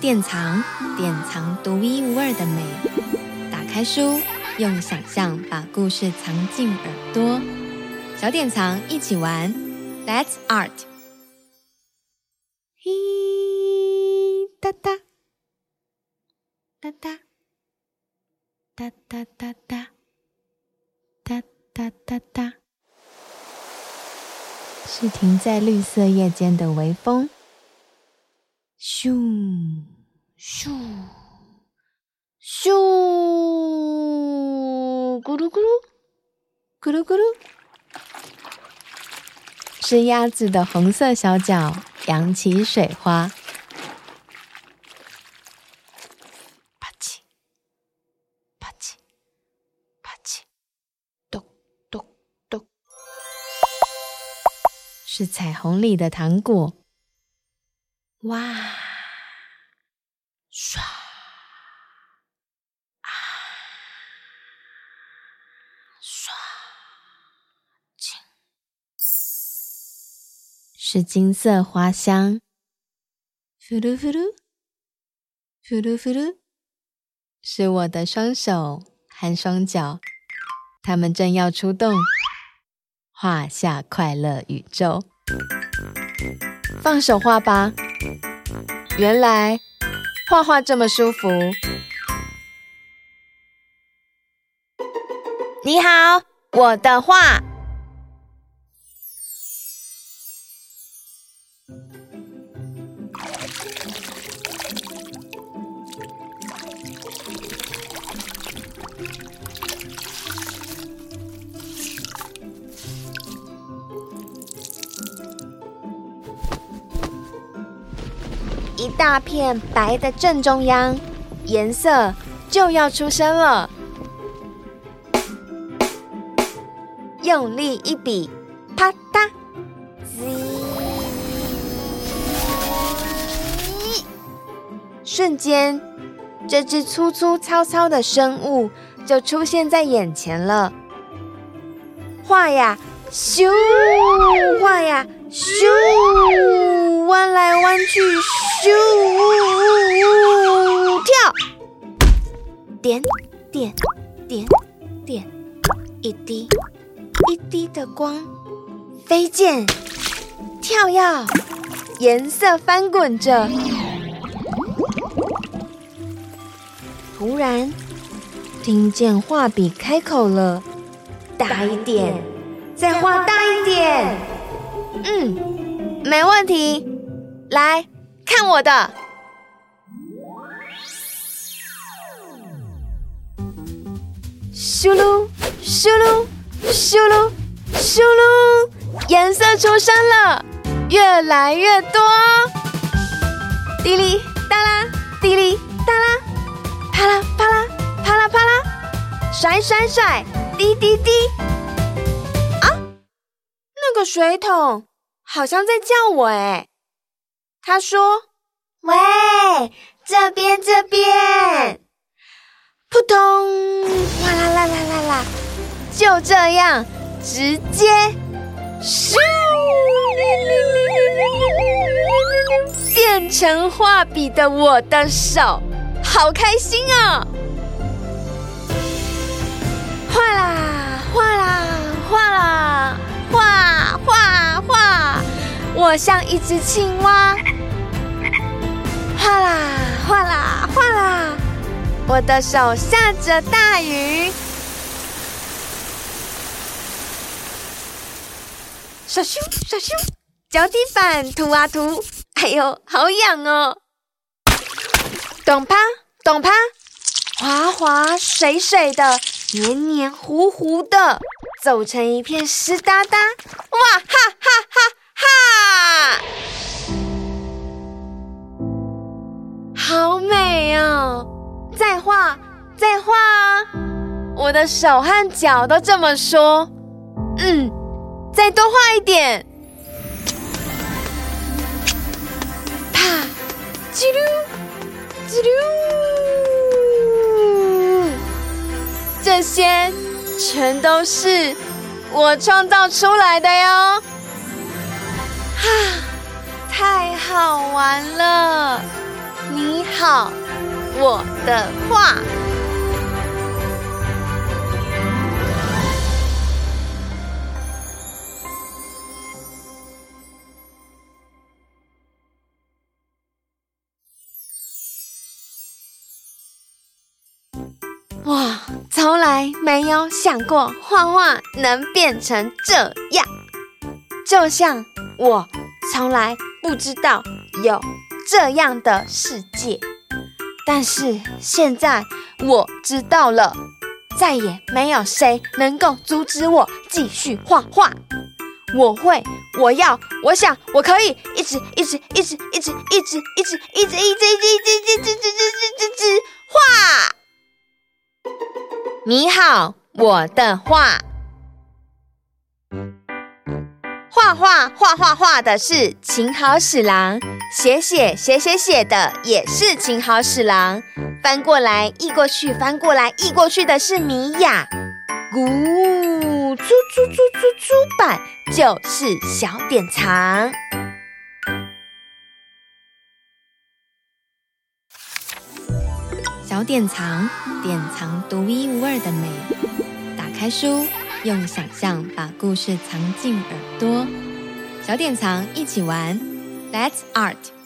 典藏，典藏独一无二的美。打开书，用想象把故事藏进耳朵。小典藏，一起玩，Let's Art。嘿，哒哒，哒哒，哒哒哒哒，哒哒哒哒，是停在绿色叶间的微风。咻咻咻，咕噜咕噜，咕噜咕噜，是鸭子的红色小脚扬起水花。啪叽，啪叽，啪叽，咚咚咚，是彩虹里的糖果。哇！刷啊！刷金，是金色花香。呼噜呼噜，呼噜呼噜，是我的双手和双脚，它们正要出动，画下快乐宇宙。放手画吧。原来画画这么舒服。你好，我的画。一大片白的正中央，颜色就要出生了。用力一笔，啪嗒，滋，瞬间，这只粗粗糙糙的生物就出现在眼前了。画呀，咻，画呀，咻，弯来弯去。咻，跳，点点点点，一滴一滴的光，飞溅，跳跃，颜色翻滚着。突然，听见画笔开口了：“大一点，再画大一点。”嗯，没问题，来。看我的！咻噜咻噜咻噜咻噜，颜色出生了，越来越多。滴哩哒啦，滴哩哒啦，啪啦啪啦啪啦啪啦，甩甩甩，滴滴滴。啊，那个水桶好像在叫我哎。他说：“喂，这边，这边，扑通，哗啦啦啦啦啦，就这样，直接，咻，变成画笔的我的手，好开心啊！画啦，像一只青蛙。”哗啦哗啦哗啦，我的手下着大雨，刷咻刷咻，脚底板涂啊涂，哎呦，好痒哦！咚啪咚啪，滑滑水水的，黏黏糊糊的，走成一片湿哒哒，哇哈哈哈哈！没有，再画，再画啊！我的手和脚都这么说。嗯，再多画一点。啪，叽噜，叽噜，这些全都是我创造出来的哟。啊，太好玩了！你好，我的画。哇，从来没有想过画画能变成这样，就像。我从来不知道有这样的世界，但是现在我知道了，再也没有谁能够阻止我继续画画。我会，我要，我想，我可以一直一直一直一直一直一直一直一直一直一直一直一直一直一直画。你好，我的画。画画画画画的是晴好使郎，写写写写写的也是晴好使郎，翻过来译过去，翻过来译过去的是米娅，咕，出出出出出版就是小典藏，小典藏典藏独一无二的美，打开书。用想象把故事藏进耳朵，小典藏一起玩，Let's Art。